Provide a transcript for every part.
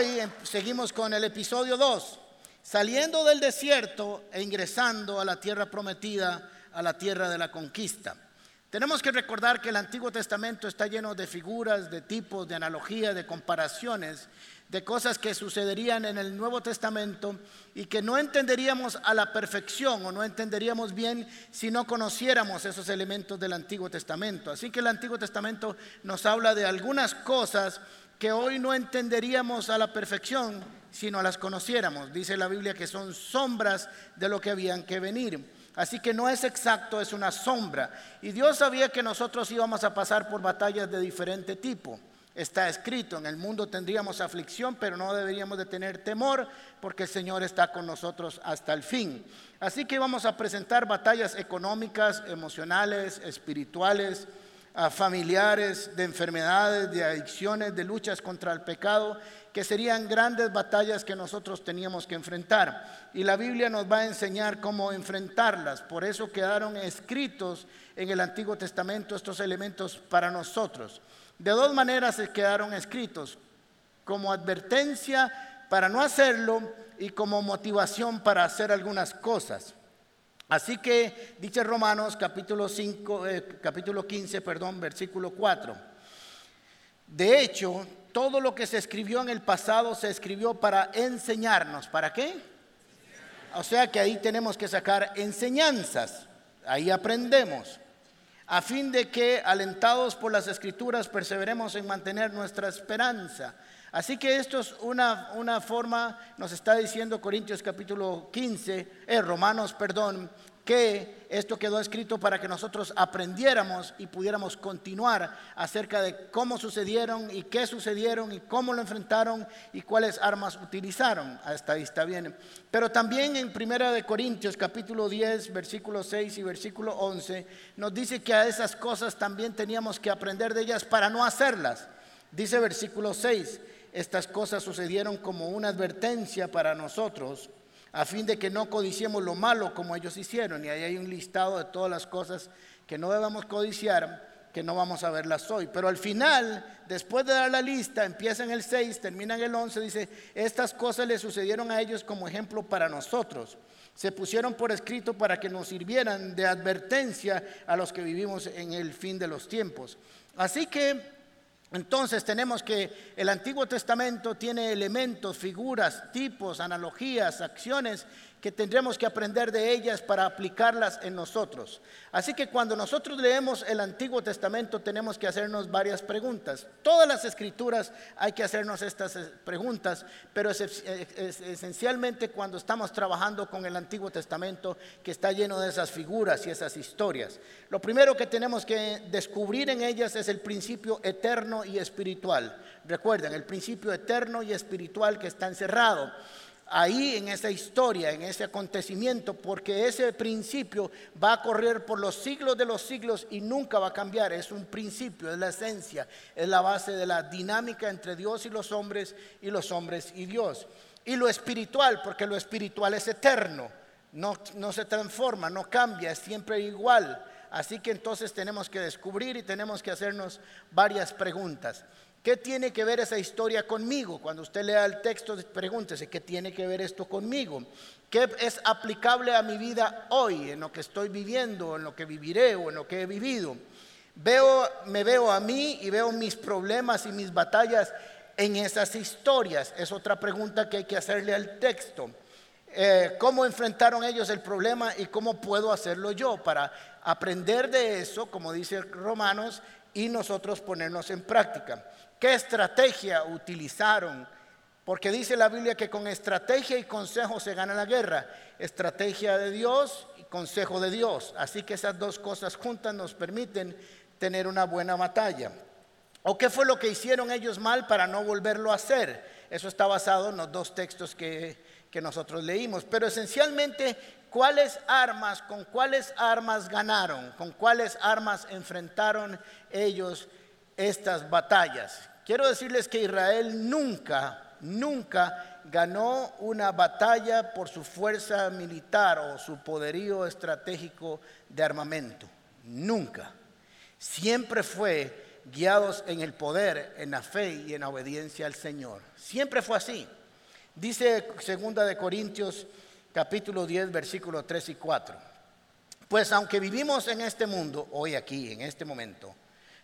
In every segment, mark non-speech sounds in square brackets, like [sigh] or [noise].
hoy em, seguimos con el episodio 2, saliendo del desierto e ingresando a la tierra prometida, a la tierra de la conquista. Tenemos que recordar que el Antiguo Testamento está lleno de figuras, de tipos, de analogías, de comparaciones, de cosas que sucederían en el Nuevo Testamento y que no entenderíamos a la perfección o no entenderíamos bien si no conociéramos esos elementos del Antiguo Testamento. Así que el Antiguo Testamento nos habla de algunas cosas que hoy no entenderíamos a la perfección si no las conociéramos. Dice la Biblia que son sombras de lo que habían que venir. Así que no es exacto, es una sombra. Y Dios sabía que nosotros íbamos a pasar por batallas de diferente tipo. Está escrito, en el mundo tendríamos aflicción, pero no deberíamos de tener temor porque el Señor está con nosotros hasta el fin. Así que vamos a presentar batallas económicas, emocionales, espirituales, familiares, de enfermedades, de adicciones, de luchas contra el pecado que serían grandes batallas que nosotros teníamos que enfrentar. Y la Biblia nos va a enseñar cómo enfrentarlas. Por eso quedaron escritos en el Antiguo Testamento estos elementos para nosotros. De dos maneras se quedaron escritos, como advertencia para no hacerlo y como motivación para hacer algunas cosas. Así que dice Romanos capítulo 5 eh, capítulo 15, perdón, versículo 4. De hecho, todo lo que se escribió en el pasado se escribió para enseñarnos. ¿Para qué? O sea que ahí tenemos que sacar enseñanzas, ahí aprendemos, a fin de que, alentados por las escrituras, perseveremos en mantener nuestra esperanza. Así que esto es una, una forma, nos está diciendo Corintios capítulo 15, eh, Romanos, perdón, que esto quedó escrito para que nosotros aprendiéramos y pudiéramos continuar acerca de cómo sucedieron y qué sucedieron y cómo lo enfrentaron y cuáles armas utilizaron. Hasta ahí está bien. Pero también en Primera de Corintios capítulo 10, versículo 6 y versículo 11 nos dice que a esas cosas también teníamos que aprender de ellas para no hacerlas. Dice versículo 6, estas cosas sucedieron como una advertencia para nosotros a fin de que no codiciemos lo malo como ellos hicieron. Y ahí hay un listado de todas las cosas que no debemos codiciar, que no vamos a verlas hoy. Pero al final, después de dar la lista, empieza en el 6, termina en el 11, dice, estas cosas le sucedieron a ellos como ejemplo para nosotros. Se pusieron por escrito para que nos sirvieran de advertencia a los que vivimos en el fin de los tiempos. Así que entonces tenemos que el Antiguo Testamento tiene elementos, figuras, tipos, analogías, acciones que tendremos que aprender de ellas para aplicarlas en nosotros. Así que cuando nosotros leemos el Antiguo Testamento tenemos que hacernos varias preguntas. Todas las escrituras hay que hacernos estas eh, preguntas, pero es, esencialmente cuando estamos trabajando con el Antiguo Testamento que está lleno de esas figuras y esas historias. Lo primero que tenemos que descubrir en ellas es el principio eterno y espiritual. Recuerden, el principio eterno y espiritual que está encerrado ahí en esa historia, en ese acontecimiento, porque ese principio va a correr por los siglos de los siglos y nunca va a cambiar. Es un principio, es la esencia, es la base de la dinámica entre Dios y los hombres y los hombres y Dios. Y lo espiritual, porque lo espiritual es eterno, no, no se transforma, no cambia, es siempre igual. Así que entonces tenemos que descubrir y tenemos que hacernos varias preguntas. ¿Qué tiene que ver esa historia conmigo? Cuando usted lea el texto, pregúntese, ¿qué tiene que ver esto conmigo? ¿Qué es aplicable a mi vida hoy, en lo que estoy viviendo, en lo que viviré o en lo que he vivido? Veo, me veo a mí y veo mis problemas y mis batallas en esas historias. Es otra pregunta que hay que hacerle al texto. Eh, ¿Cómo enfrentaron ellos el problema y cómo puedo hacerlo yo para aprender de eso, como dice Romanos, y nosotros ponernos en práctica? ¿Qué estrategia utilizaron? Porque dice la Biblia que con estrategia y consejo se gana la guerra. Estrategia de Dios y consejo de Dios. Así que esas dos cosas juntas nos permiten tener una buena batalla. ¿O qué fue lo que hicieron ellos mal para no volverlo a hacer? Eso está basado en los dos textos que, que nosotros leímos. Pero esencialmente, ¿cuáles armas, con cuáles armas ganaron? ¿Con cuáles armas enfrentaron ellos estas batallas? Quiero decirles que Israel nunca, nunca ganó una batalla por su fuerza militar o su poderío estratégico de armamento. Nunca. Siempre fue guiados en el poder, en la fe y en la obediencia al Señor. Siempre fue así. Dice segunda de Corintios capítulo 10 versículos 3 y 4. Pues aunque vivimos en este mundo, hoy aquí, en este momento,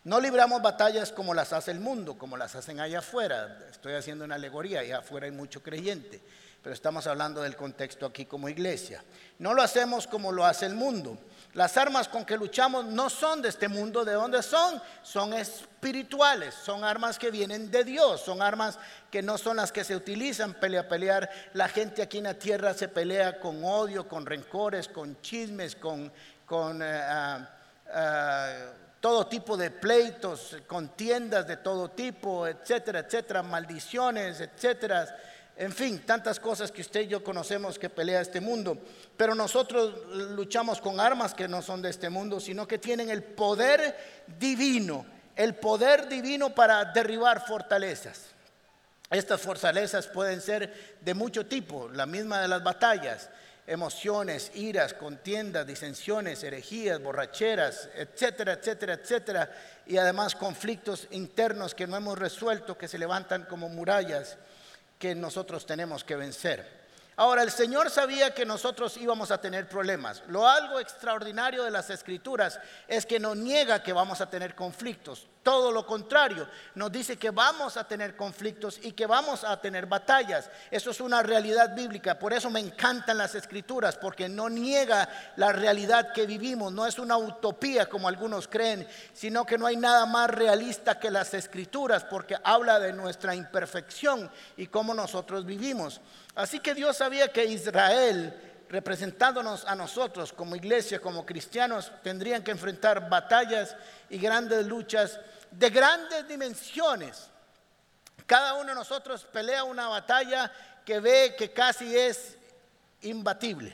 no libramos batallas como las hace el mundo, como las hacen allá afuera. Estoy haciendo una alegoría, allá afuera hay mucho creyente, pero estamos hablando del contexto aquí como iglesia. No lo hacemos como lo hace el mundo. Las armas con que luchamos no son de este mundo, ¿de dónde son? Son espirituales, son armas que vienen de Dios, son armas que no son las que se utilizan pelea pelear. La gente aquí en la tierra se pelea con odio, con rencores, con chismes, con, con eh, ah, ah, todo tipo de pleitos, contiendas de todo tipo, etcétera, etcétera, maldiciones, etcétera. En fin, tantas cosas que usted y yo conocemos que pelea este mundo. Pero nosotros luchamos con armas que no son de este mundo, sino que tienen el poder divino, el poder divino para derribar fortalezas. Estas fortalezas pueden ser de mucho tipo, la misma de las batallas, emociones, iras, contiendas, disensiones, herejías, borracheras, etcétera, etcétera, etcétera, y además conflictos internos que no hemos resuelto, que se levantan como murallas que nosotros tenemos que vencer. Ahora, el Señor sabía que nosotros íbamos a tener problemas. Lo algo extraordinario de las escrituras es que no niega que vamos a tener conflictos. Todo lo contrario, nos dice que vamos a tener conflictos y que vamos a tener batallas. Eso es una realidad bíblica. Por eso me encantan las escrituras, porque no niega la realidad que vivimos. No es una utopía como algunos creen, sino que no hay nada más realista que las escrituras, porque habla de nuestra imperfección y cómo nosotros vivimos. Así que Dios sabía que Israel, representándonos a nosotros como iglesia, como cristianos, tendrían que enfrentar batallas y grandes luchas de grandes dimensiones. Cada uno de nosotros pelea una batalla que ve que casi es imbatible.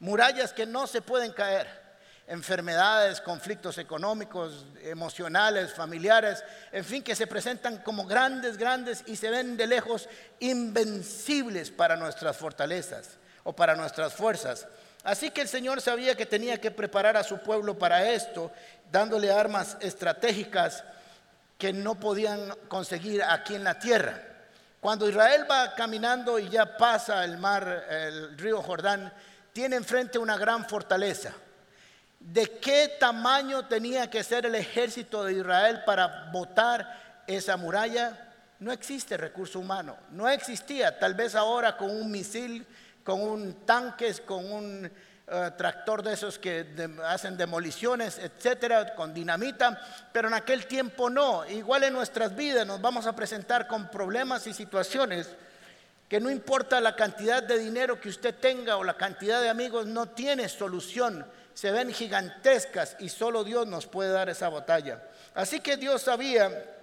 Murallas que no se pueden caer enfermedades, conflictos económicos, emocionales, familiares, en fin, que se presentan como grandes, grandes y se ven de lejos invencibles para nuestras fortalezas o para nuestras fuerzas. Así que el Señor sabía que tenía que preparar a su pueblo para esto, dándole armas estratégicas que no podían conseguir aquí en la tierra. Cuando Israel va caminando y ya pasa el mar, el río Jordán, tiene enfrente una gran fortaleza de qué tamaño tenía que ser el ejército de Israel para botar esa muralla, no existe recurso humano, no existía. Tal vez ahora con un misil, con un tanque, con un eh, tractor de esos que hacen demoliciones, etcétera, con dinamita, pero en aquel tiempo no. Igual en nuestras vidas nos vamos a presentar con problemas y situaciones que no importa la cantidad de dinero que usted tenga o la cantidad de amigos, no tiene solución se ven gigantescas y solo Dios nos puede dar esa batalla. Así que Dios sabía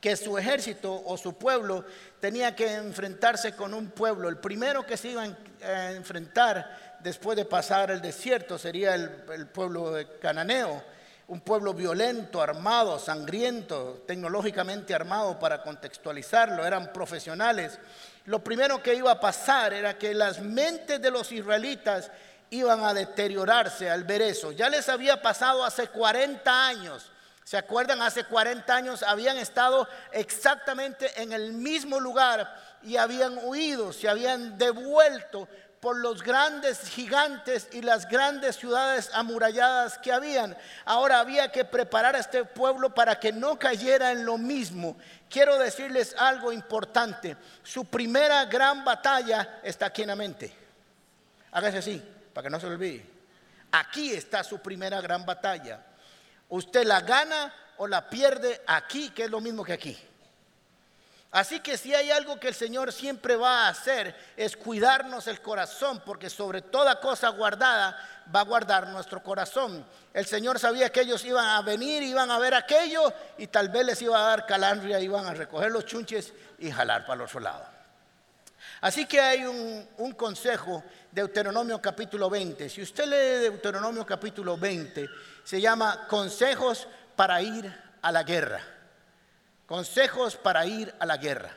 que su ejército o su pueblo tenía que enfrentarse con un pueblo. El primero que se iba a enfrentar después de pasar el desierto sería el, pueblo cananeo, un pueblo violento, armado, sangriento, tecnológicamente armado para contextualizarlo, eran profesionales. Lo primero que iba a pasar era que las mentes de los israelitas iban a deteriorarse al ver eso. Ya les había pasado hace 40 años. ¿Se acuerdan? Hace 40 años habían estado exactamente en el mismo lugar y habían huido, se habían devuelto por los grandes gigantes y las grandes ciudades amuralladas que habían. Ahora había que preparar a este pueblo para que no cayera en lo mismo. Quiero decirles algo importante. Su primera gran batalla está aquí en la mente. Hágase así para que no se olvide. Aquí está su primera gran batalla. Usted la gana o la pierde aquí, que es lo mismo que aquí. Así que si hay algo que el Señor siempre va a hacer es cuidarnos el corazón, porque sobre toda cosa guardada va a guardar nuestro corazón. El Señor sabía que ellos iban a venir, iban a ver aquello y tal vez les iba a dar calandria, iban a recoger los chunches y jalar para el otro lado. Así que hay un, un consejo Deuteronomio capítulo 20. Si usted lee Deuteronomio capítulo 20, se llama Consejos para ir a la guerra. Consejos para ir a la guerra.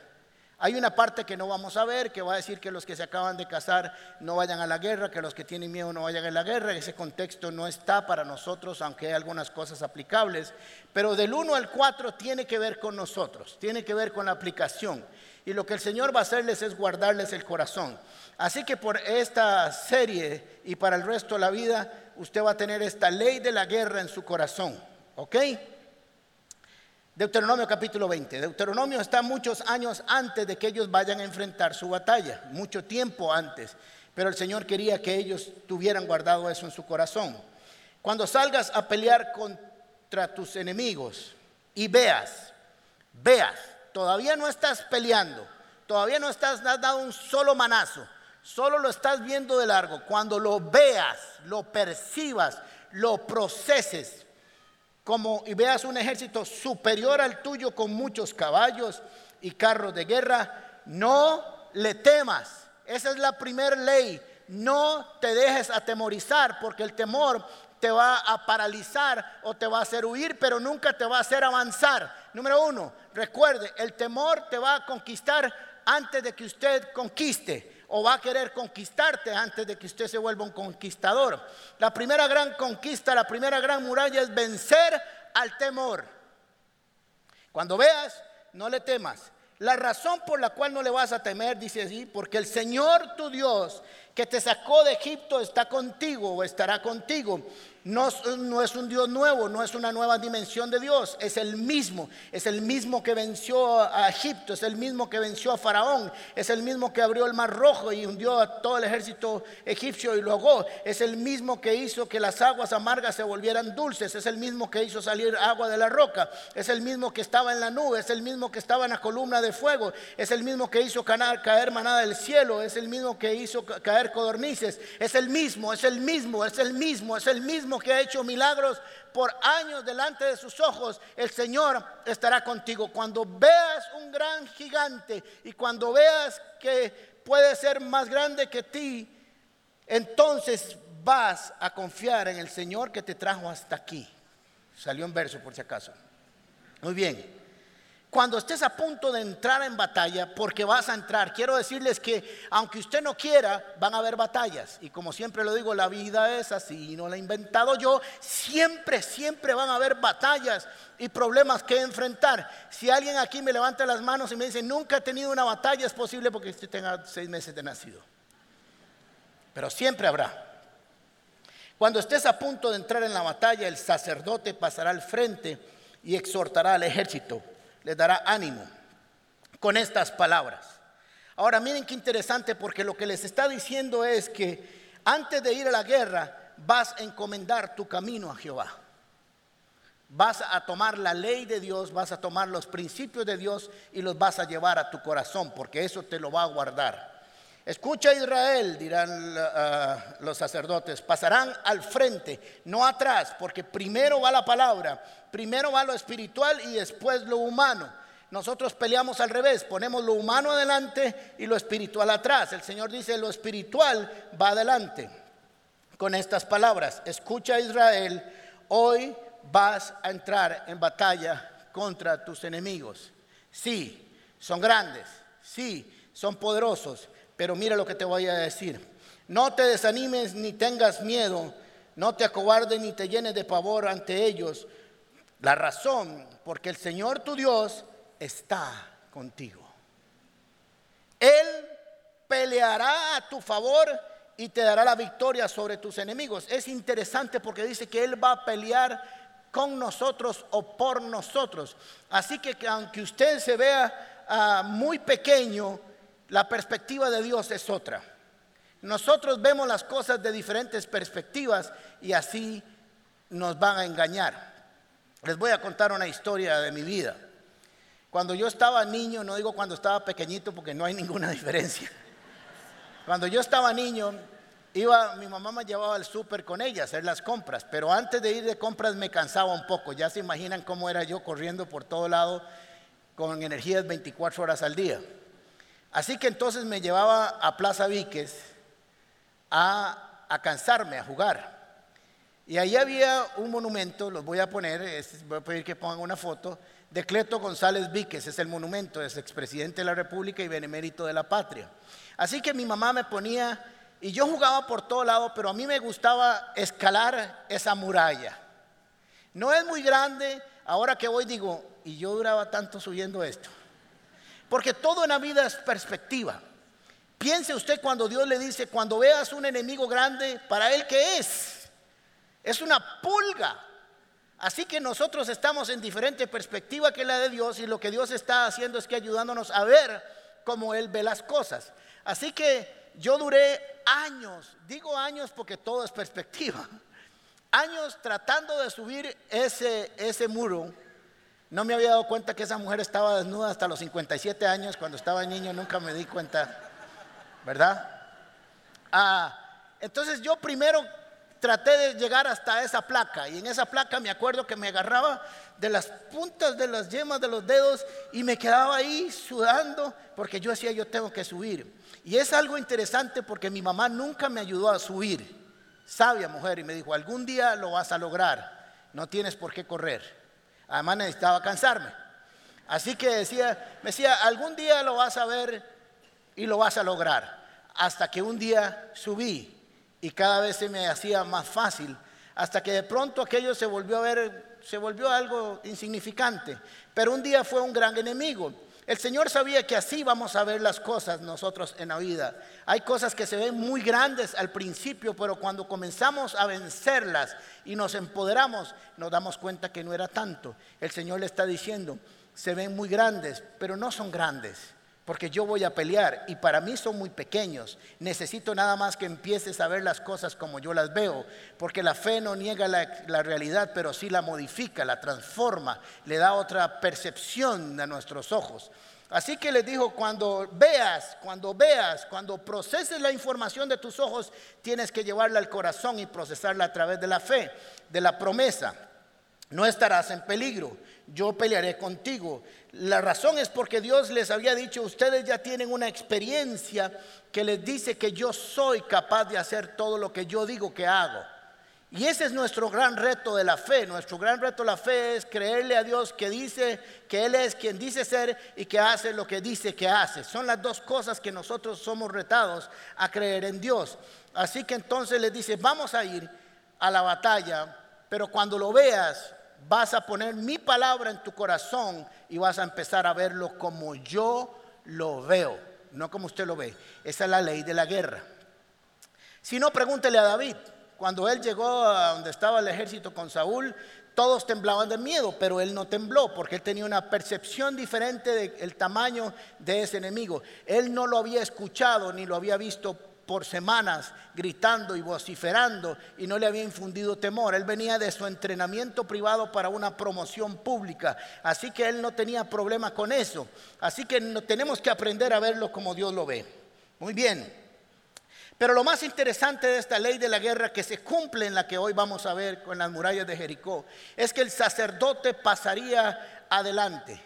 Hay una parte que no vamos a ver, que va a decir que los que se acaban de casar no vayan a la guerra, que los que tienen miedo no vayan a la guerra. Ese contexto no está para nosotros, aunque hay algunas cosas aplicables. Pero del 1 al 4 tiene que ver con nosotros, tiene que ver con la aplicación. Y lo que el Señor va a hacerles es guardarles el corazón. Así que por esta serie y para el resto de la vida, usted va a tener esta ley de la guerra en su corazón. ¿Ok? Deuteronomio capítulo 20. Deuteronomio está muchos años antes de que ellos vayan a enfrentar su batalla, mucho tiempo antes. Pero el Señor quería que ellos tuvieran guardado eso en su corazón. Cuando salgas a pelear contra tus enemigos y veas, veas, todavía no estás peleando, todavía no estás dando un solo manazo, solo lo estás viendo de largo. Cuando lo veas, lo percibas, lo proceses, como y veas un ejército superior al tuyo con muchos caballos y carros de guerra, no le temas. Esa es la primera ley. No te dejes atemorizar porque el temor te va a paralizar o te va a hacer huir, pero nunca te va a hacer avanzar. Número uno, recuerde, el temor te va a conquistar antes de que usted conquiste o va a querer conquistarte antes de que usted se vuelva un conquistador. La primera gran conquista, la primera gran muralla es vencer al temor. Cuando veas, no le temas. La razón por la cual no le vas a temer, dice así, porque el Señor tu Dios que te sacó de Egipto está contigo o estará contigo. No, es un Dios nuevo, no es una nueva dimensión de Dios, es el mismo, es el mismo que venció a Egipto, es el mismo que venció a Faraón, es el mismo que abrió el mar rojo y hundió a todo el ejército egipcio y lo ahogó, es el mismo que hizo que las aguas amargas se volvieran dulces, es el mismo que hizo salir agua de la roca, es el mismo que estaba en la nube, es el mismo que estaba en la columna de fuego, es el mismo que hizo caer manada del cielo, es el mismo que hizo caer es el mismo, es el mismo, es el mismo, es el mismo que ha hecho milagros por años delante de sus ojos, el Señor estará contigo. Cuando veas un gran gigante y cuando veas que puede ser más grande que ti, entonces vas a confiar en el Señor que te trajo hasta aquí. Salió en verso por si acaso. Muy bien cuando estés a punto de entrar en batalla, porque vas a entrar, quiero decirles que aunque usted no quiera, van a haber batallas. Y como siempre lo digo, la vida es así, no la he inventado yo. Siempre, siempre van a haber batallas y problemas que enfrentar. Si alguien aquí me levanta las manos y me dice, nunca he tenido una batalla, es posible porque usted tenga seis meses de nacido. Pero siempre habrá. Cuando estés a punto de entrar en la batalla, el sacerdote pasará al frente y exhortará al ejército les dará ánimo con estas palabras. Ahora miren qué interesante porque lo que les está diciendo es que antes de ir a la guerra vas a encomendar tu camino a Jehová. Vas a tomar la ley de Dios, vas a tomar los principios de Dios y los vas a llevar a tu corazón porque eso te lo va a guardar. Escucha Israel, dirán ah, los sacerdotes, pasarán al frente, no atrás, porque primero va la palabra, primero va lo espiritual y después lo humano. Nosotros peleamos al revés, ponemos lo humano adelante y lo espiritual atrás. El Señor dice, lo espiritual va adelante. Con estas palabras, escucha Israel, hoy vas a entrar en batalla contra tus enemigos. Sí, son grandes, sí, son poderosos, pero mira lo que te voy a decir. No te desanimes ni tengas miedo, no te acobardes ni te llenes de pavor ante ellos. La razón, porque el Señor tu Dios está contigo. Él peleará a tu favor y te dará la victoria sobre tus enemigos. Es interesante porque dice que Él va a pelear con nosotros o por nosotros. Así que aunque usted se vea ah, muy pequeño, la perspectiva de Dios es otra. Nosotros vemos las cosas de diferentes perspectivas y así nos van a engañar. Les voy a contar una historia de mi vida. Cuando yo estaba niño, no digo cuando estaba pequeñito porque no hay [laughs] ninguna diferencia. Cuando yo estaba niño, iba, mi mamá me llevaba al súper con ella a hacer las compras, pero antes de ir de compras me cansaba un poco. Ya se imaginan cómo era yo corriendo por todo lado con energías 24 horas al día. Así que entonces me llevaba a Plaza Víquez a, cansarme, a jugar. Y ahí había un monumento, los voy a poner, voy a pedir que pongan una foto, de Cleto González Víquez, es el monumento, es expresidente de la República y benemérito de la patria. Así que mi mamá me ponía, y yo jugaba por todo lado, pero a mí me gustaba escalar esa muralla. No es muy grande, ahora que voy digo, y yo duraba tanto subiendo esto. Porque todo en la vida es perspectiva. Piense usted cuando Dios le dice, cuando veas un enemigo grande, para él qué es? Es una pulga. Así que nosotros estamos en diferente perspectiva que la de Dios y lo que Dios está haciendo es que ayudándonos a ver cómo Él ve las cosas. Así que yo duré años, digo años porque todo es perspectiva, [laughs] años tratando de subir ese, ese muro. No me había dado cuenta que esa mujer estaba desnuda hasta los 57 años, cuando estaba niño nunca me di cuenta, ¿verdad? Ah, entonces yo primero traté de llegar hasta esa placa y en esa placa me acuerdo que me agarraba de las puntas de las yemas de los dedos y me quedaba ahí sudando porque yo decía yo tengo que subir. Y es algo interesante porque mi mamá nunca me ayudó a subir. Sabia mujer y me dijo, algún día lo vas a lograr, no tienes por qué correr. Además necesitaba cansarme. Así que decía, me decía, algún día lo vas a ver y lo vas a lograr. Hasta que un día subí y cada vez se me hacía más fácil, hasta que de pronto aquello se volvió a ver, se volvió algo insignificante. Pero un día fue un gran enemigo. El Señor sabía que así vamos a ver las cosas nosotros en la vida. Hay cosas que se ven muy grandes al principio, pero cuando comenzamos a vencerlas y nos empoderamos, nos damos cuenta que no era tanto. El Señor le está diciendo, se ven muy grandes, pero no son grandes porque yo voy a pelear y para mí son muy pequeños. Necesito nada más que empieces a ver las cosas como yo las veo, porque la fe no niega la, realidad, pero sí la modifica, la transforma, le da otra percepción a nuestros ojos. Así que les dijo, cuando veas, cuando veas, cuando proceses la información de tus ojos, tienes que llevarla al corazón y procesarla a través de la fe, de la promesa. No estarás en peligro yo pelearé contigo. La razón es porque Dios les había dicho, ustedes ya tienen una experiencia que les dice que yo soy capaz de hacer todo lo que yo digo que hago. Y ese es nuestro gran reto de la fe. Nuestro gran reto de la fe es creerle a Dios que dice que Él es quien dice ser y que hace lo que dice que hace. Son las dos cosas que nosotros somos retados a creer en Dios. Así que entonces les dice, vamos a ir a la batalla, pero cuando lo veas, vas a poner mi palabra en tu corazón y vas a empezar a verlo como yo lo veo, no como usted lo ve. Esa es la ley de la guerra. Si no, pregúntele a David. Cuando él llegó a donde estaba el ejército con Saúl, todos temblaban de miedo, pero él no tembló porque él tenía una percepción diferente del tamaño de ese enemigo. Él no lo había escuchado ni lo había visto por semanas gritando y vociferando y no le había infundido temor. Él venía de su entrenamiento privado para una promoción pública, así que él no tenía problema con eso. Así que tenemos que aprender a verlo como Dios lo ve. Muy bien. Pero lo más interesante de esta ley de la guerra que se cumple en la que hoy vamos a ver con las murallas de Jericó es que el sacerdote pasaría adelante.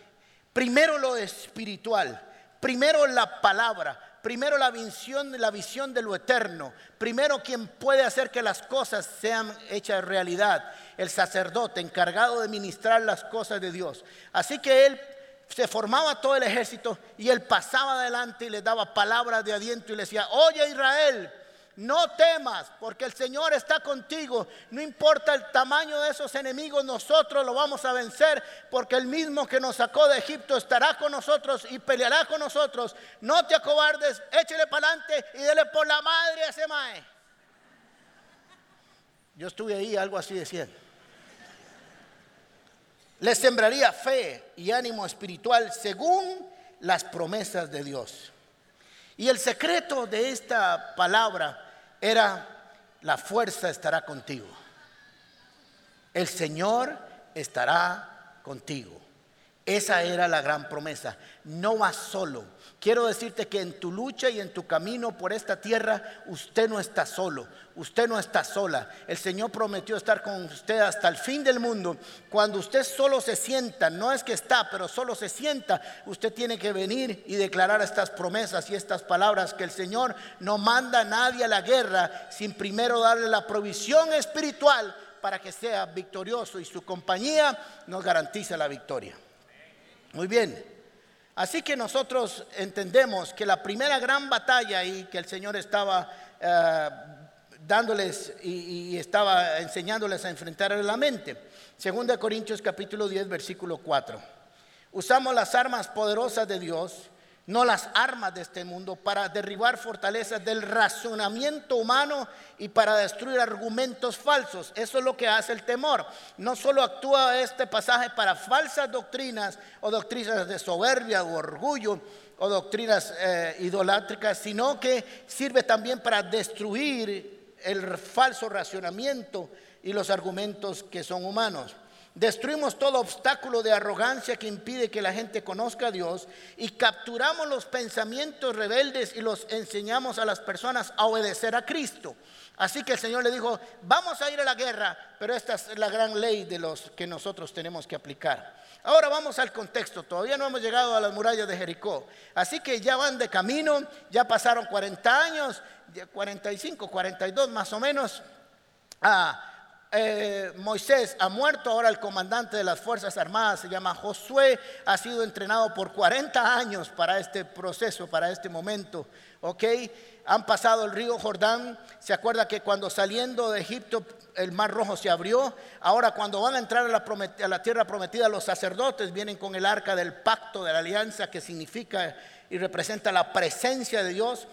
Primero lo espiritual, primero la palabra, Primero la visión, la visión de lo eterno. Primero quien puede hacer que las cosas sean hechas realidad. El sacerdote encargado de ministrar las cosas de Dios. Así que él se formaba todo el ejército y él pasaba adelante y le daba palabras de aliento y le decía, oye Israel, no temas, porque el Señor está contigo. No importa el tamaño de esos enemigos, nosotros lo vamos a vencer, porque el mismo que nos sacó de Egipto estará con nosotros y peleará con nosotros. No te acobardes, échele para adelante y dele por la madre a ese mae. Yo estuve ahí, algo así decía. Le sembraría fe y ánimo espiritual según las promesas de Dios. Y el secreto de esta palabra era, la fuerza estará contigo. El Señor estará contigo. Esa era la gran promesa. No vas solo. Quiero decirte que en tu lucha y en tu camino por esta tierra, usted no está solo, usted no está sola. El Señor prometió estar con usted hasta el fin del mundo. Cuando usted solo se sienta, no es que está, pero solo se sienta, usted tiene que venir y declarar estas promesas y estas palabras que el Señor no manda a nadie a la guerra sin primero darle la provisión espiritual para que sea victorioso y su compañía nos garantiza la victoria. Muy bien. Así que nosotros entendemos que la primera gran batalla y que el Señor estaba eh, dándoles y, estaba enseñándoles a enfrentar la mente. Segunda Corintios capítulo 10, versículo 4. Usamos las armas poderosas de Dios no las armas de este mundo, para derribar fortalezas del razonamiento humano y para destruir argumentos falsos. Eso es lo que hace el temor. No solo actúa este pasaje para falsas doctrinas o doctrinas de soberbia o orgullo o doctrinas eh, idolátricas, sino que sirve también para destruir el falso racionamiento y los argumentos que son humanos. Destruimos todo obstáculo de arrogancia que impide que la gente conozca a Dios y capturamos los pensamientos rebeldes y los enseñamos a las personas a obedecer a Cristo. Así que el Señor le dijo, vamos a ir a la guerra, pero esta es la gran ley de los que nosotros tenemos que aplicar. Ahora vamos al contexto, todavía no hemos llegado a las murallas de Jericó, así que ya van de camino, ya pasaron 40 años, 45, 42 más o menos. Ah, eh, Moisés ha muerto, ahora el comandante de las Fuerzas Armadas se llama Josué, ha sido entrenado por 40 años para este proceso, para este momento, ¿ok? Han pasado el río Jordán, se acuerda que cuando saliendo de Egipto el mar rojo se abrió, ahora cuando van a entrar a la, a la tierra prometida los sacerdotes vienen con el arca del pacto, de la alianza que significa y representa la presencia de Dios,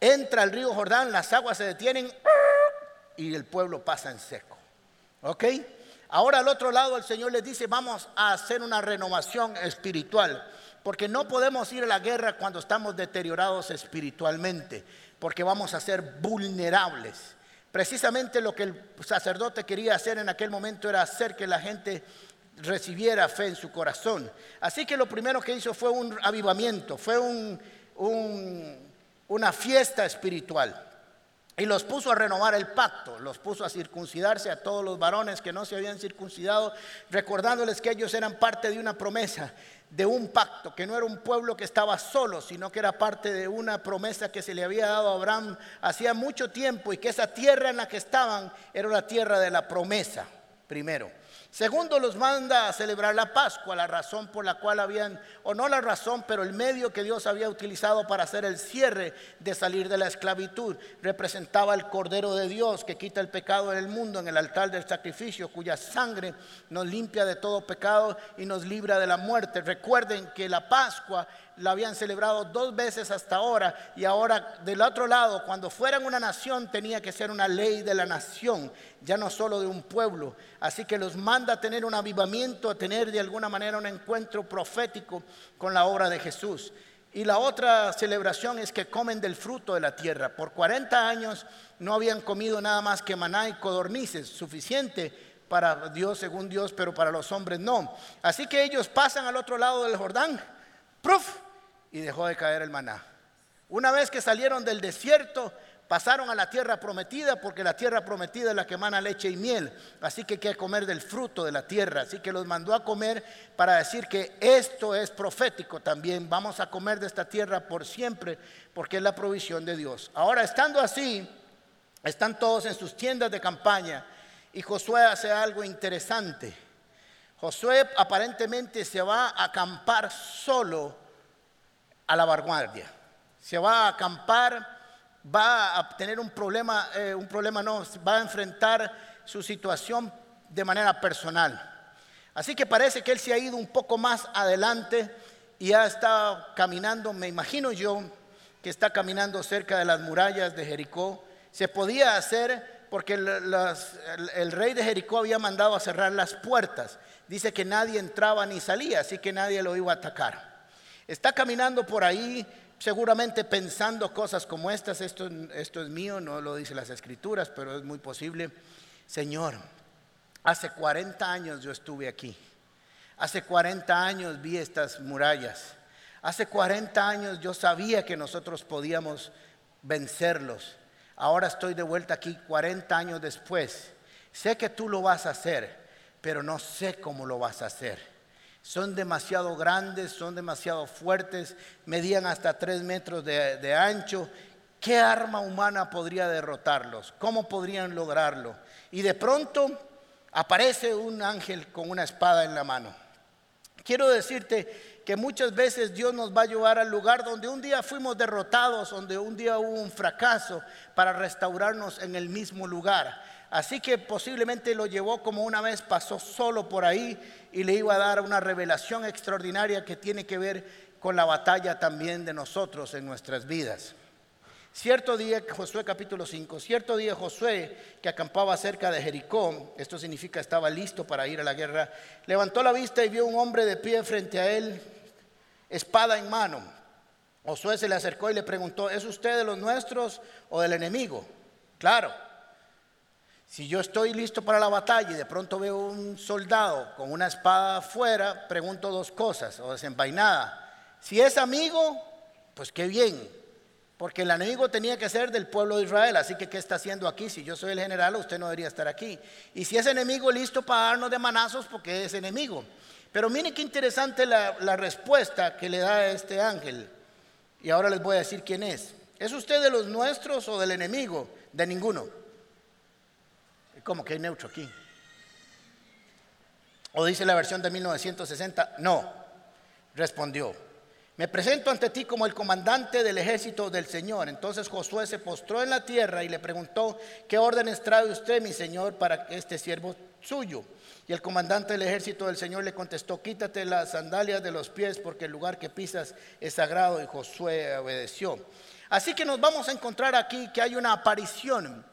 entra el río Jordán, las aguas se detienen y el pueblo pasa en seco. ¿Ok? Ahora al otro lado el Señor les dice, vamos a hacer una renovación espiritual, porque no podemos ir a la guerra cuando estamos deteriorados espiritualmente, porque vamos a ser vulnerables. Precisamente lo que el sacerdote quería hacer en aquel momento era hacer que la gente recibiera fe en su corazón. Así que lo primero que hizo fue un avivamiento, fue una fiesta espiritual. Y los puso a renovar el pacto, los puso a circuncidarse a todos los varones que no se habían circuncidado, recordándoles que ellos eran parte de una promesa, de un pacto, que no era un pueblo que estaba solo, sino que era parte de una promesa que se le había dado a Abraham hacía mucho tiempo y que esa tierra en la que estaban era la tierra de la promesa, primero. Segundo, los manda a celebrar la Pascua, la razón por la cual habían, o no la razón, pero el medio que Dios había utilizado para hacer el cierre de salir de la esclavitud. Representaba el Cordero de Dios que quita el pecado en el mundo en el altar del sacrificio, cuya sangre nos limpia de todo pecado y nos libra de la muerte. Recuerden que la Pascua la habían celebrado dos veces hasta ahora y ahora del otro lado, cuando fueran una nación, tenía que ser una ley de la nación, ya no solo de un pueblo. Así que los manda a tener un avivamiento, a tener de alguna manera un encuentro profético con la obra de Jesús. Y la otra celebración es que comen del fruto de la tierra. Por 40 años no habían comido nada más que maná y codornices, suficiente para Dios según Dios, pero para los hombres no. Así que ellos pasan al otro lado del Jordán ¡Pruf! Y dejó de caer el maná. Una vez que salieron del desierto, pasaron a la tierra prometida, porque la tierra prometida es la que emana leche y miel. Así que hay que comer del fruto de la tierra. Así que los mandó a comer para decir que esto es profético también. Vamos a comer de esta tierra por siempre, porque es la provisión de Dios. Ahora, estando así, están todos en sus tiendas de campaña y Josué hace algo interesante. Josué aparentemente se va a acampar solo a la vanguardia. Se va a acampar, va a tener un problema, eh, un problema no, va a enfrentar su situación de manera personal. Así que parece que él se ha ido un poco más adelante y ha estado caminando, me imagino yo, que está caminando cerca de las murallas de Jericó. Se podía hacer porque el rey de Jericó había mandado a cerrar las puertas dice que nadie entraba ni salía, así que nadie lo iba a atacar. Está caminando por ahí, seguramente pensando cosas como estas, esto, esto es mío, no lo dicen las escrituras, pero es muy posible. Señor, hace 40 años yo estuve aquí, hace 40 años vi estas murallas, hace 40 años yo sabía que nosotros podíamos vencerlos. Ahora estoy de vuelta aquí 40 años después. Sé que tú lo vas a hacer pero no sé cómo lo vas a hacer. Son demasiado grandes, son demasiado fuertes, medían hasta tres metros de, ancho. ¿Qué arma humana podría derrotarlos? ¿Cómo podrían lograrlo? Y de pronto aparece un ángel con una espada en la mano. Quiero decirte que muchas veces Dios nos va a llevar al lugar donde un día fuimos derrotados, donde un día hubo un fracaso, para restaurarnos en el mismo lugar. Así que posiblemente lo llevó como una vez pasó solo por ahí y le iba a dar una revelación extraordinaria que tiene que ver con la batalla también de nosotros en nuestras vidas. Cierto día, Josué capítulo 5, cierto día Josué, que acampaba cerca de Jericó, esto significa estaba listo para ir a la guerra, levantó la vista y vio un hombre de pie frente a él, espada en mano. Josué se le acercó y le preguntó, ¿es usted de los nuestros o del enemigo? Claro, si yo estoy listo para la batalla y de pronto veo un soldado con una espada afuera, pregunto dos cosas, o desenvainada. Si es amigo, pues qué bien, porque el enemigo tenía que ser del pueblo de Israel, así que ¿qué está haciendo aquí? Si yo soy el general, usted no debería estar aquí. Y si es enemigo, listo para darnos de manazos porque es enemigo. Pero mire qué interesante la, la respuesta que le da este ángel. Y ahora les voy a decir quién es. ¿Es usted de los nuestros o del enemigo? De ninguno. ¿Cómo que hay neutro aquí? ¿O dice la versión de 1960? No, respondió. Me presento ante ti como el comandante del ejército del Señor. Entonces Josué se postró en la tierra y le preguntó, ¿qué órdenes trae usted, mi Señor, para este siervo suyo? Y el comandante del ejército del Señor le contestó, quítate las sandalias de los pies porque el lugar que pisas es sagrado. Y Josué obedeció. Así que nos vamos a encontrar aquí que hay una aparición.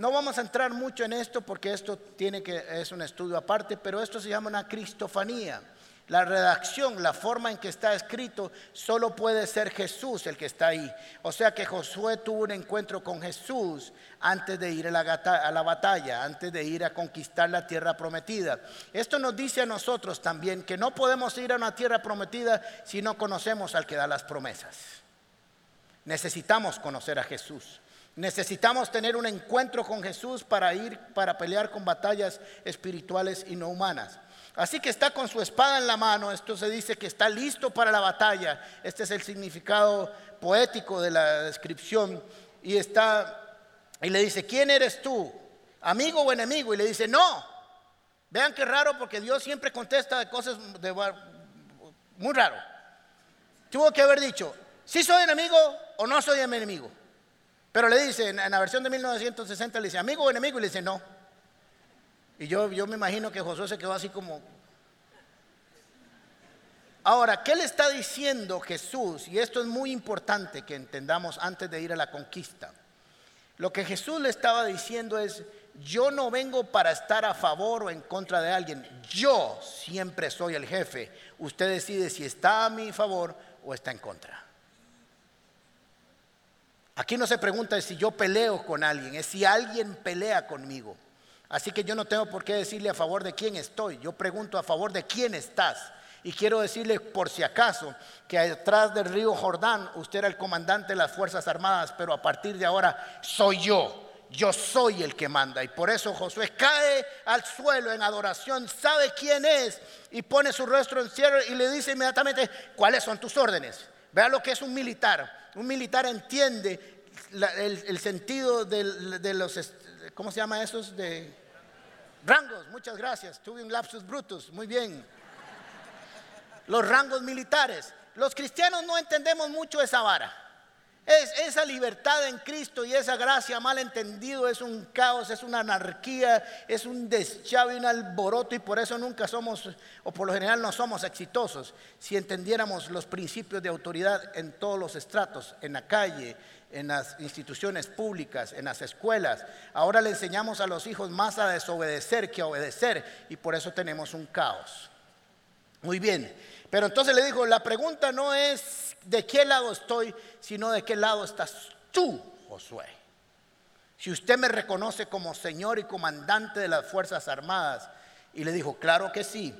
No vamos a entrar mucho en esto porque esto tiene que es un estudio aparte, pero esto se llama una cristofanía. La redacción, la forma en que está escrito, solo puede ser Jesús el que está ahí. O sea que Josué tuvo un encuentro con Jesús antes de ir a la, a la, batalla, antes de ir a conquistar la tierra prometida. Esto nos dice a nosotros también que no podemos ir a una tierra prometida si no conocemos al que da las promesas. Necesitamos conocer a Jesús. Necesitamos tener un encuentro con Jesús para ir, para pelear con batallas espirituales y no humanas. Así que está con su espada en la mano, esto se dice que está listo para la batalla. Este es el significado poético de la descripción. Y está, y le dice, ¿quién eres tú? ¿Amigo o enemigo? Y le dice, no. Vean qué raro porque Dios siempre contesta de cosas muy raro. Tuvo que haber dicho, si soy enemigo o no soy enemigo. Pero le dice, en, la versión de 1960 le dice, amigo o enemigo, y le dice, no. Y yo, yo me imagino que Josué se quedó así como... Ahora, ¿qué le está diciendo Jesús? Y esto es muy importante que entendamos antes de ir a la conquista. Lo que Jesús le estaba diciendo es, yo no vengo para estar a favor o en contra de alguien, yo siempre soy el jefe. Usted decide si está a mi favor o está en contra. Aquí no se pregunta si yo peleo con alguien, es si alguien pelea conmigo. Así que yo no tengo por qué decirle a favor de quién estoy, yo pregunto a favor de quién estás. Y quiero decirle por si acaso que detrás del río Jordán usted era el comandante de las Fuerzas Armadas, pero a partir de ahora soy yo. Yo soy el que manda. Y por eso Josué cae al suelo en adoración, sabe quién es y pone su rostro en cielo y le dice inmediatamente, ¿cuáles son tus órdenes? Vea lo que es un militar un militar entiende el, sentido de, los, ¿cómo se llama esos? De rangos, muchas gracias. Tuve un lapsus brutus, muy bien. Los rangos militares. Los cristianos no entendemos mucho esa vara. Es, esa libertad en Cristo y esa gracia mal entendido es un caos, es una anarquía, es un deschave, un alboroto y por eso nunca somos, o por lo general no somos exitosos, si entendiéramos los principios de autoridad en todos los estratos, en la calle, en las instituciones públicas, en las escuelas. Ahora le enseñamos a los hijos más a desobedecer que a obedecer y por eso tenemos un caos. Muy bien, pero entonces le dijo, la pregunta no es de qué lado estoy, sino de qué lado estás tú, Josué. Si usted me reconoce como Señor y comandante de las Fuerzas Armadas, y le dijo, claro que sí.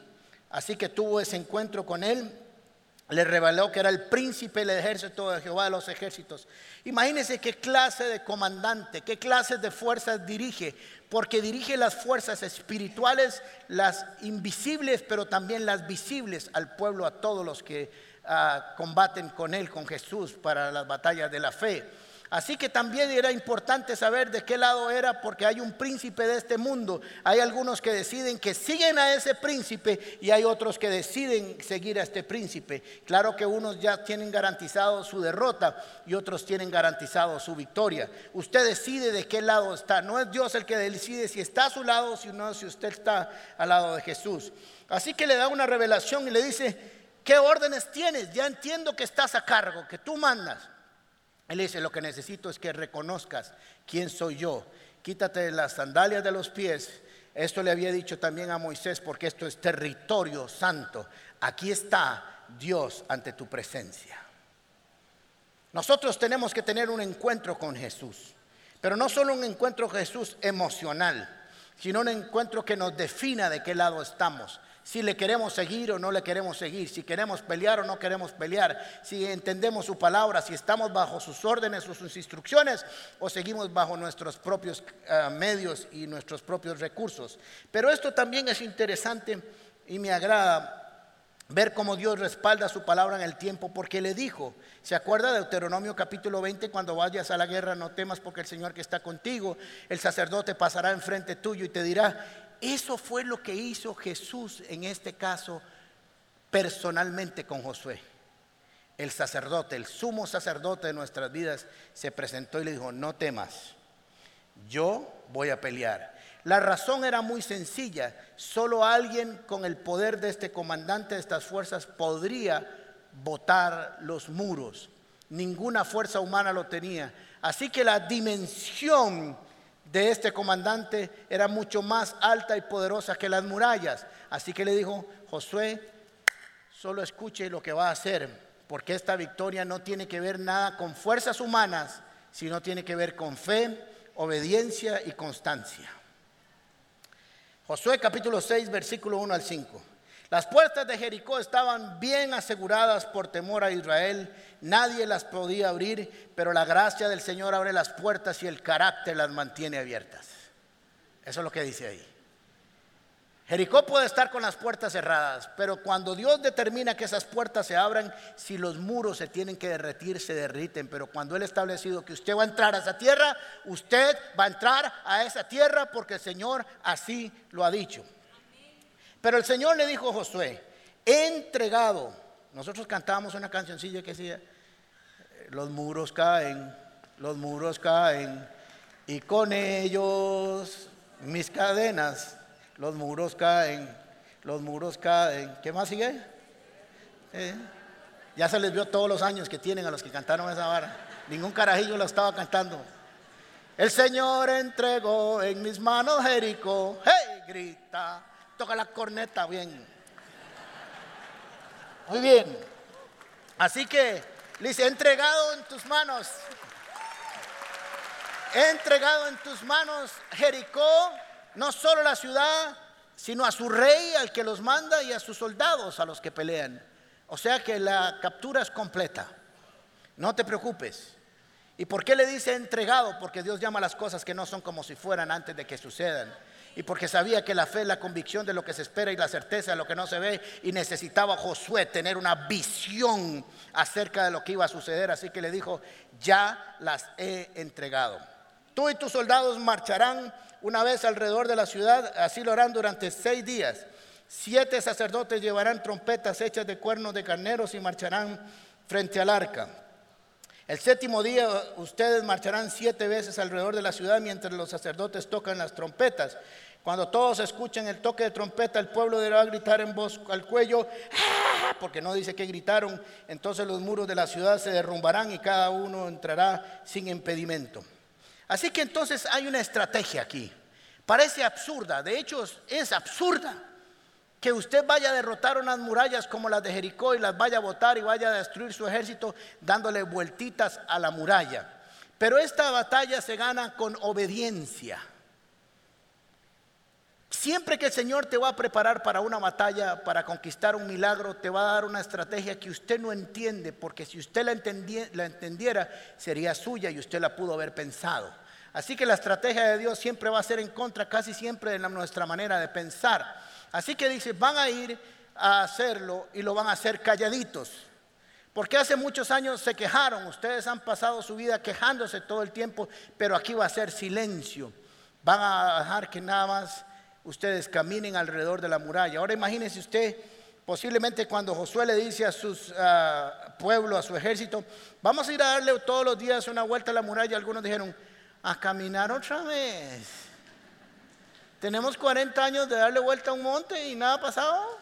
Así que tuvo ese encuentro con él, le reveló que era el príncipe del ejército de Jehová de los ejércitos. Imagínense qué clase de comandante, qué clase de fuerzas dirige, porque dirige las fuerzas espirituales, las invisibles, pero también las visibles al pueblo, a todos los que Ah, combaten con Él, con Jesús, para las batallas de la fe. Así que también era importante saber de qué lado era porque hay un príncipe de este mundo. Hay algunos que deciden que siguen a ese príncipe y hay otros que deciden seguir a este príncipe. Claro que unos ya tienen garantizado su derrota y otros tienen garantizado su victoria. Usted decide de qué lado está. No es Dios el que decide si está a su lado o si no, si usted está al lado de Jesús. Así que le da una revelación y le dice, ¿qué órdenes tienes? Ya entiendo que estás a cargo, que tú mandas. Él dice, lo que necesito es que reconozcas quién soy yo. Quítate las sandalias de los pies. Esto le había dicho también a Moisés porque esto es territorio santo. Aquí está Dios ante tu presencia. Nosotros tenemos que tener un encuentro con Jesús, pero no solo un encuentro Jesús emocional, sino un encuentro que nos defina de qué lado estamos si le queremos seguir o no le queremos seguir, si queremos pelear o no queremos pelear, si entendemos su palabra, si estamos bajo sus órdenes o sus instrucciones o seguimos bajo nuestros propios eh, medios y nuestros propios recursos. Pero esto también es interesante y me agrada ver cómo Dios respalda su palabra en el tiempo, porque le dijo, ¿se acuerda de Deuteronomio capítulo 20? Cuando vayas a la guerra no temas porque el Señor que está contigo, el sacerdote pasará enfrente tuyo y te dirá, eso fue lo que hizo Jesús en este caso personalmente con Josué. El sacerdote, el sumo sacerdote de nuestras vidas, se presentó y le dijo, no temas, yo voy a pelear. La razón era muy sencilla, solo alguien con el poder de este comandante de estas fuerzas podría botar los muros. Ninguna fuerza humana lo tenía. Así que la dimensión de este comandante era mucho más alta y poderosa que las murallas. Así que le dijo, Josué, solo escuche lo que va a hacer, porque esta victoria no tiene que ver nada con fuerzas humanas, sino tiene que ver con fe, obediencia y constancia. Josué capítulo 6, versículo 1 al 5. Las puertas de Jericó estaban bien aseguradas por temor a Israel. Nadie las podía abrir, pero la gracia del Señor abre las puertas y el carácter las mantiene abiertas. Eso es lo que dice ahí. Jericó puede estar con las puertas cerradas, pero cuando Dios determina que esas puertas se abran, si los muros se tienen que derretir, se derriten. Pero cuando Él ha establecido que usted va a entrar a esa tierra, usted va a entrar a esa tierra porque el Señor así lo ha dicho. Pero el Señor le dijo a Josué, entregado, nosotros cantábamos una cancioncilla que decía, los muros caen, los muros caen, y con ellos mis cadenas, los muros caen, los muros caen. ¿Qué más sigue? Eh, ya se les vio todos los años que tienen a los que cantaron esa vara. Ningún carajillo lo estaba cantando. El Señor entregó en mis manos Jericó. ¡Hey! Grita toca la corneta bien. Muy bien. Así que le dice, he entregado en tus manos, he entregado en tus manos Jericó, no solo la ciudad, sino a su rey, al que los manda, y a sus soldados, a los que pelean. O sea que la captura es completa. No te preocupes. ¿Y por qué le dice entregado? Porque Dios llama las cosas que no son como si fueran antes de que sucedan y porque sabía que la fe es la convicción de lo que se espera y la certeza de lo que no se ve y necesitaba Josué tener una visión acerca de lo que iba a suceder, así que le dijo, ya las he entregado. Tú y tus soldados marcharán una vez alrededor de la ciudad, así lo harán durante seis días. Siete sacerdotes llevarán trompetas hechas de cuernos de carneros y marcharán frente al arca. El séptimo día ustedes marcharán siete veces alrededor de la ciudad mientras los sacerdotes tocan las trompetas. Cuando todos escuchen el toque de trompeta, el pueblo deberá gritar en voz al cuello, ¡Ah! porque no dice que gritaron, entonces los muros de la ciudad se derrumbarán y cada uno entrará sin impedimento. Así que entonces hay una estrategia aquí. Parece absurda, de hecho es absurda que usted vaya a derrotar unas murallas como las de Jericó y las vaya a botar y vaya a destruir su ejército dándole vueltitas a la muralla. Pero esta batalla se gana con obediencia. Siempre que el Señor te va a preparar para una batalla, para conquistar un milagro, te va a dar una estrategia que usted no entiende, porque si usted la, la entendiera, sería suya y usted la pudo haber pensado. Así que la estrategia de Dios siempre va a ser en contra casi siempre de nuestra manera de pensar. Así que dice, van a ir a hacerlo y lo van a hacer calladitos. Porque hace muchos años se quejaron, ustedes han pasado su vida quejándose todo el tiempo, pero aquí va a ser silencio. Van a dejar que nada más ustedes caminen alrededor de la muralla. Ahora imagínense usted, posiblemente cuando Josué le dice a su pueblo, a su ejército, vamos a ir a darle todos los días una vuelta a la muralla, algunos dijeron, a caminar otra vez. Tenemos 40 años de darle vuelta a un monte y nada ha pasado.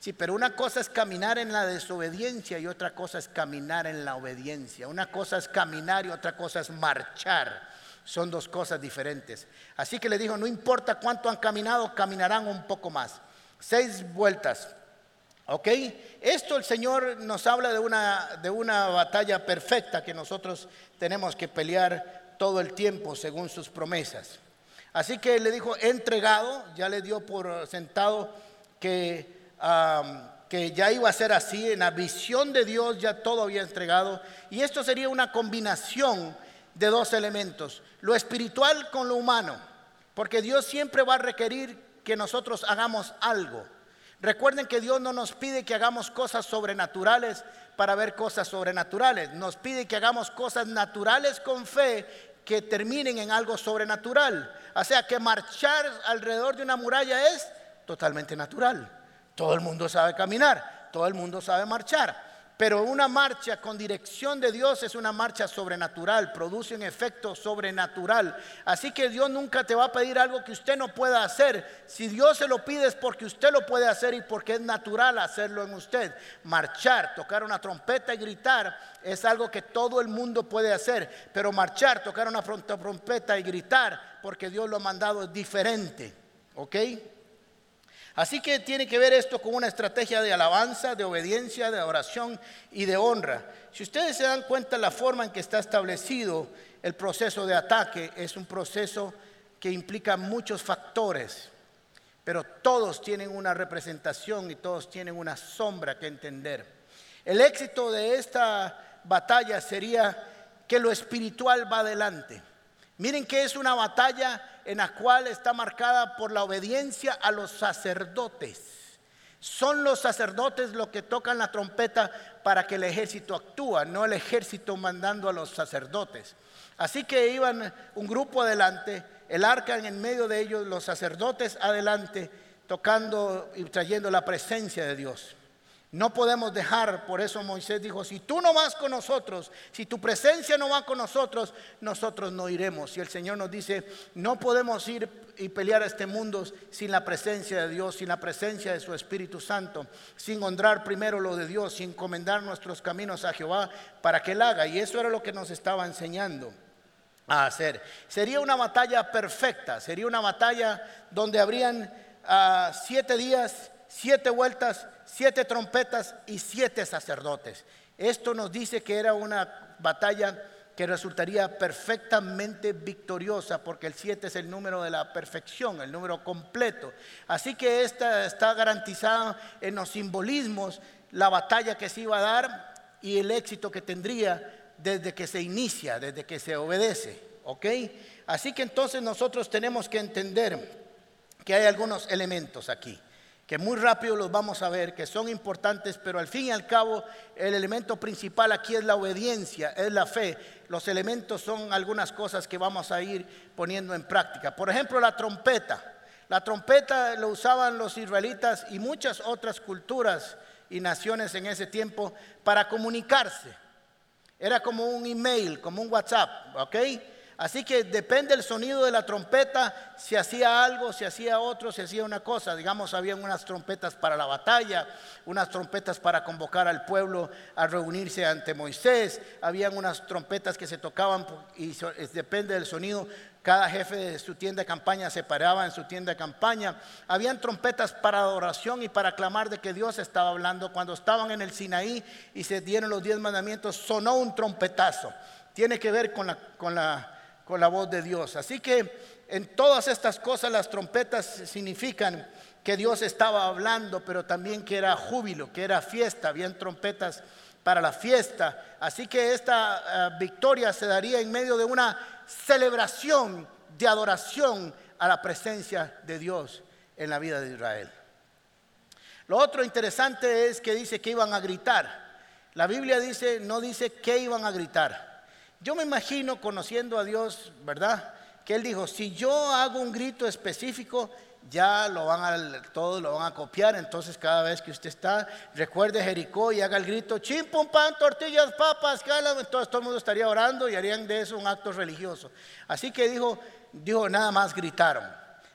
Sí, pero una cosa es caminar en la desobediencia y otra cosa es caminar en la obediencia. Una cosa es caminar y otra cosa es marchar. Son dos cosas diferentes. Así que le dijo, no importa cuánto han caminado, caminarán un poco más. Seis vueltas. ¿Ok? Esto el Señor nos habla de una, de una batalla perfecta que nosotros tenemos que pelear todo el tiempo según sus promesas. Así que le dijo, entregado, ya le dio por sentado que que ya iba a ser así, en la visión de Dios ya todo había entregado, y esto sería una combinación de dos elementos, lo espiritual con lo humano, porque Dios siempre va a requerir que nosotros hagamos algo. Recuerden que Dios no nos pide que hagamos cosas sobrenaturales para ver cosas sobrenaturales, nos pide que hagamos cosas naturales con fe que terminen en algo sobrenatural. O sea que marchar alrededor de una muralla es totalmente natural. Todo el mundo sabe caminar, todo el mundo sabe marchar. Pero una marcha con dirección de Dios es una marcha sobrenatural, produce un efecto sobrenatural. Así que Dios nunca te va a pedir algo que usted no pueda hacer. Si Dios se lo pide es porque usted lo puede hacer y porque es natural hacerlo en usted. Marchar, tocar una trompeta y gritar es algo que todo el mundo puede hacer. Pero marchar, tocar una trompeta y gritar porque Dios lo ha mandado es diferente. ¿Ok? Así que tiene que ver esto con una estrategia de alabanza, de obediencia, de oración y de honra. Si ustedes se dan cuenta la forma en que está establecido el proceso de ataque, es un proceso que implica muchos factores, pero todos tienen una representación y todos tienen una sombra que entender. El éxito de esta batalla sería que lo espiritual va adelante. Miren que es una batalla en la cual está marcada por la obediencia a los sacerdotes. Son los sacerdotes los que tocan la trompeta para que el ejército actúe, no el ejército mandando a los sacerdotes. Así que iban un grupo adelante, el arca en medio de ellos, los sacerdotes adelante, tocando y trayendo la presencia de Dios. No podemos dejar, por eso Moisés dijo, si tú no vas con nosotros, si tu presencia no va con nosotros, nosotros no iremos. Y el Señor nos dice, no podemos ir y pelear a este mundo sin la presencia de Dios, sin la presencia de su Espíritu Santo, sin honrar primero lo de Dios, sin encomendar nuestros caminos a Jehová para que Él haga. Y eso era lo que nos estaba enseñando a hacer. Sería una batalla perfecta, sería una batalla donde habrían ah, siete días, siete vueltas, siete trompetas y siete sacerdotes. Esto nos dice que era una batalla que resultaría perfectamente victoriosa, porque el siete es el número de la perfección, el número completo. Así que esta está garantizada en los simbolismos, la batalla que se iba a dar y el éxito que tendría desde que se inicia, desde que se obedece. Así que entonces nosotros tenemos que entender que hay algunos elementos aquí que muy rápido los vamos a ver, que son importantes, pero al fin y al cabo el elemento principal aquí es la obediencia, es la fe. Los elementos son algunas cosas que vamos a ir poniendo en práctica. Por ejemplo, la trompeta. La trompeta lo usaban los israelitas y muchas otras culturas y naciones en ese tiempo para comunicarse. Era como un email, como un WhatsApp, ¿ok? Así que depende del sonido de la trompeta, si hacía algo, si hacía otro, si hacía una cosa. Digamos, habían unas trompetas para la batalla, unas trompetas para convocar al pueblo a reunirse ante Moisés, habían unas trompetas que se tocaban y depende del sonido. Cada jefe de su tienda de campaña se paraba en su tienda de campaña. Habían trompetas para adoración y para clamar de que Dios estaba hablando. Cuando estaban en el Sinaí y se dieron los diez mandamientos, sonó un trompetazo. Tiene que ver con la, con la con la voz de Dios. Así que en todas estas cosas las trompetas significan que Dios estaba hablando, pero también que era júbilo, que era fiesta, habían trompetas para la fiesta. Así que esta eh, victoria se daría en medio de una celebración de adoración a la presencia de Dios en la vida de Israel. Lo otro interesante es que dice que iban a gritar. la Biblia dice, no dice qué iban a gritar. Yo me imagino, conociendo a Dios, ¿verdad? Que Él dijo, si yo hago un grito específico, ya lo van a, todos lo van a copiar. Entonces, cada vez que usted está, recuerde Jericó y haga el grito: chimpum, pan, tortillas, papas, cala. Entonces, todo el mundo estaría orando y harían de eso un acto religioso. Así que dijo, dijo nada más gritaron.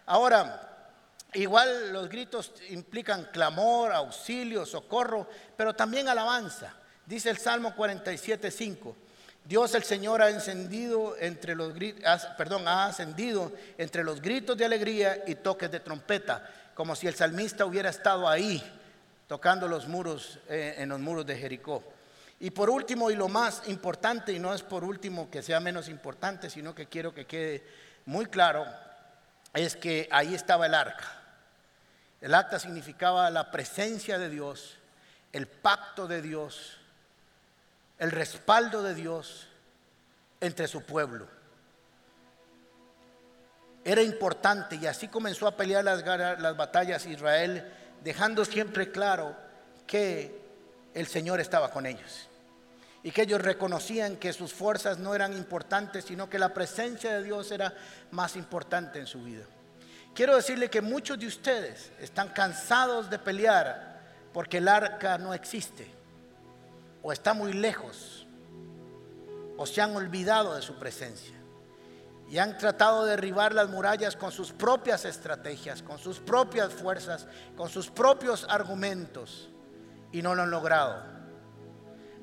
Ahora, igual los gritos implican clamor, auxilio, socorro, pero también alabanza. Dice el Salmo 47, 5. Dios el Señor ha encendido entre los perdón, ha entre los gritos de alegría y toques de trompeta, como si el salmista hubiera estado ahí tocando los muros eh, en los muros de Jericó. Y por último y lo más importante y no es por último que sea menos importante, sino que quiero que quede muy claro es que ahí estaba el arca. El acta significaba la presencia de Dios, el pacto de Dios el respaldo de Dios entre su pueblo. Era importante y así comenzó a pelear las, las batallas Israel, dejando siempre claro que el Señor estaba con ellos y que ellos reconocían que sus fuerzas no eran importantes, sino que la presencia de Dios era más importante en su vida. Quiero decirle que muchos de ustedes están cansados de pelear porque el arca no existe o está muy lejos o se han olvidado de su presencia y han tratado de derribar las murallas con sus propias estrategias, con sus propias fuerzas, con sus propios argumentos y no lo han logrado.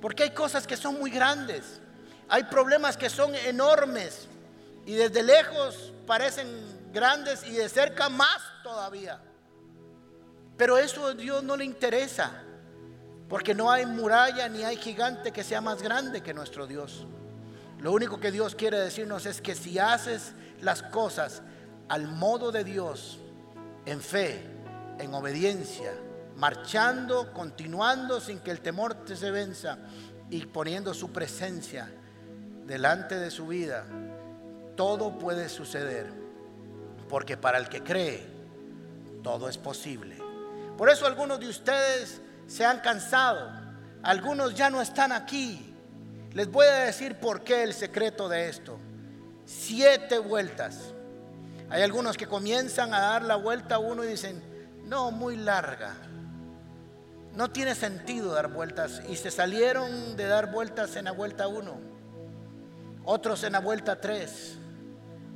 Porque hay cosas que son muy grandes, hay problemas que son enormes y desde lejos parecen grandes y de cerca más todavía. Pero eso a Dios no le interesa. Porque no hay muralla ni hay gigante que sea más grande que nuestro Dios. Lo único que Dios quiere decirnos es que si haces las cosas al modo de Dios, en fe, en obediencia, marchando, continuando sin que el temor te se venza y poniendo su presencia delante de su vida, todo puede suceder. Porque para el que cree, todo es posible. Por eso algunos de ustedes se han cansado, algunos ya no están aquí. Les voy a decir por qué el secreto de esto. Siete vueltas. Hay algunos que comienzan a dar la vuelta a uno y dicen, no, muy larga. No tiene sentido dar vueltas. Y se salieron de dar vueltas en la vuelta uno. Otros en la vuelta tres.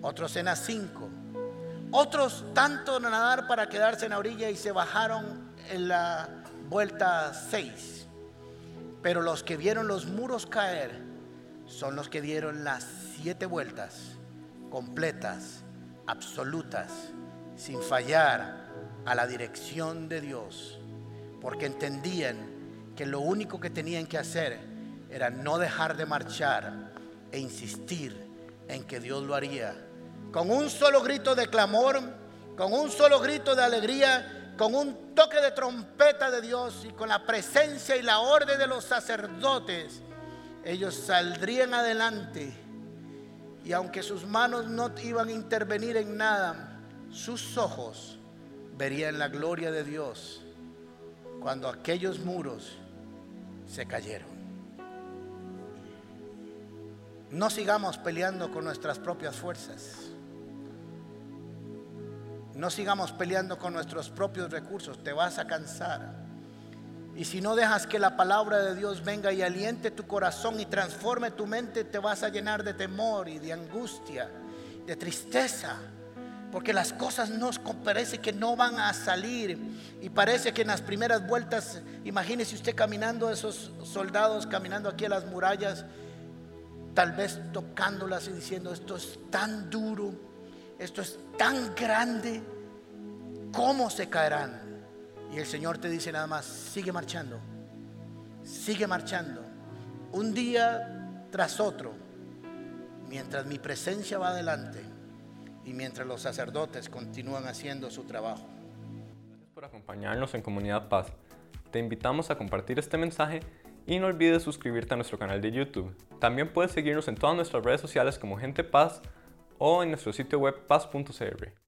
Otros en la cinco. Otros tanto nadar para quedarse en la orilla y se bajaron en la vuelta 6. Pero los que vieron los muros caer son los que dieron las siete vueltas completas, absolutas, sin fallar a la dirección de Dios, porque entendían que lo único que tenían que hacer era no dejar de marchar e insistir en que Dios lo haría. Con un solo grito de clamor, con un solo grito de alegría, con un toque de trompeta de Dios y con la presencia y la orden de los sacerdotes, ellos saldrían adelante. Y aunque sus manos no iban a intervenir en nada, sus ojos verían la gloria de Dios cuando aquellos muros se cayeron. No sigamos peleando con nuestras propias fuerzas. No sigamos peleando con nuestros propios recursos, te vas a cansar. Y si no dejas que la palabra de Dios venga y aliente tu corazón y transforme tu mente, te vas a llenar de temor y de angustia, de tristeza. Porque las cosas nos parece que no van a salir. Y parece que en las primeras vueltas, imagínese usted caminando, esos soldados caminando aquí a las murallas, tal vez tocándolas y diciendo, esto es tan duro, esto es tan grande, ¿cómo se caerán? Y el Señor te dice nada más, sigue marchando, sigue marchando, un día tras otro, mientras mi presencia va adelante y mientras los sacerdotes continúan haciendo su trabajo. Gracias por acompañarnos en Comunidad Paz. Te invitamos a compartir este mensaje y no olvides suscribirte a nuestro canal de YouTube. También puedes seguirnos en todas nuestras redes sociales como Gente Paz o en nuestro sitio web paz.cr.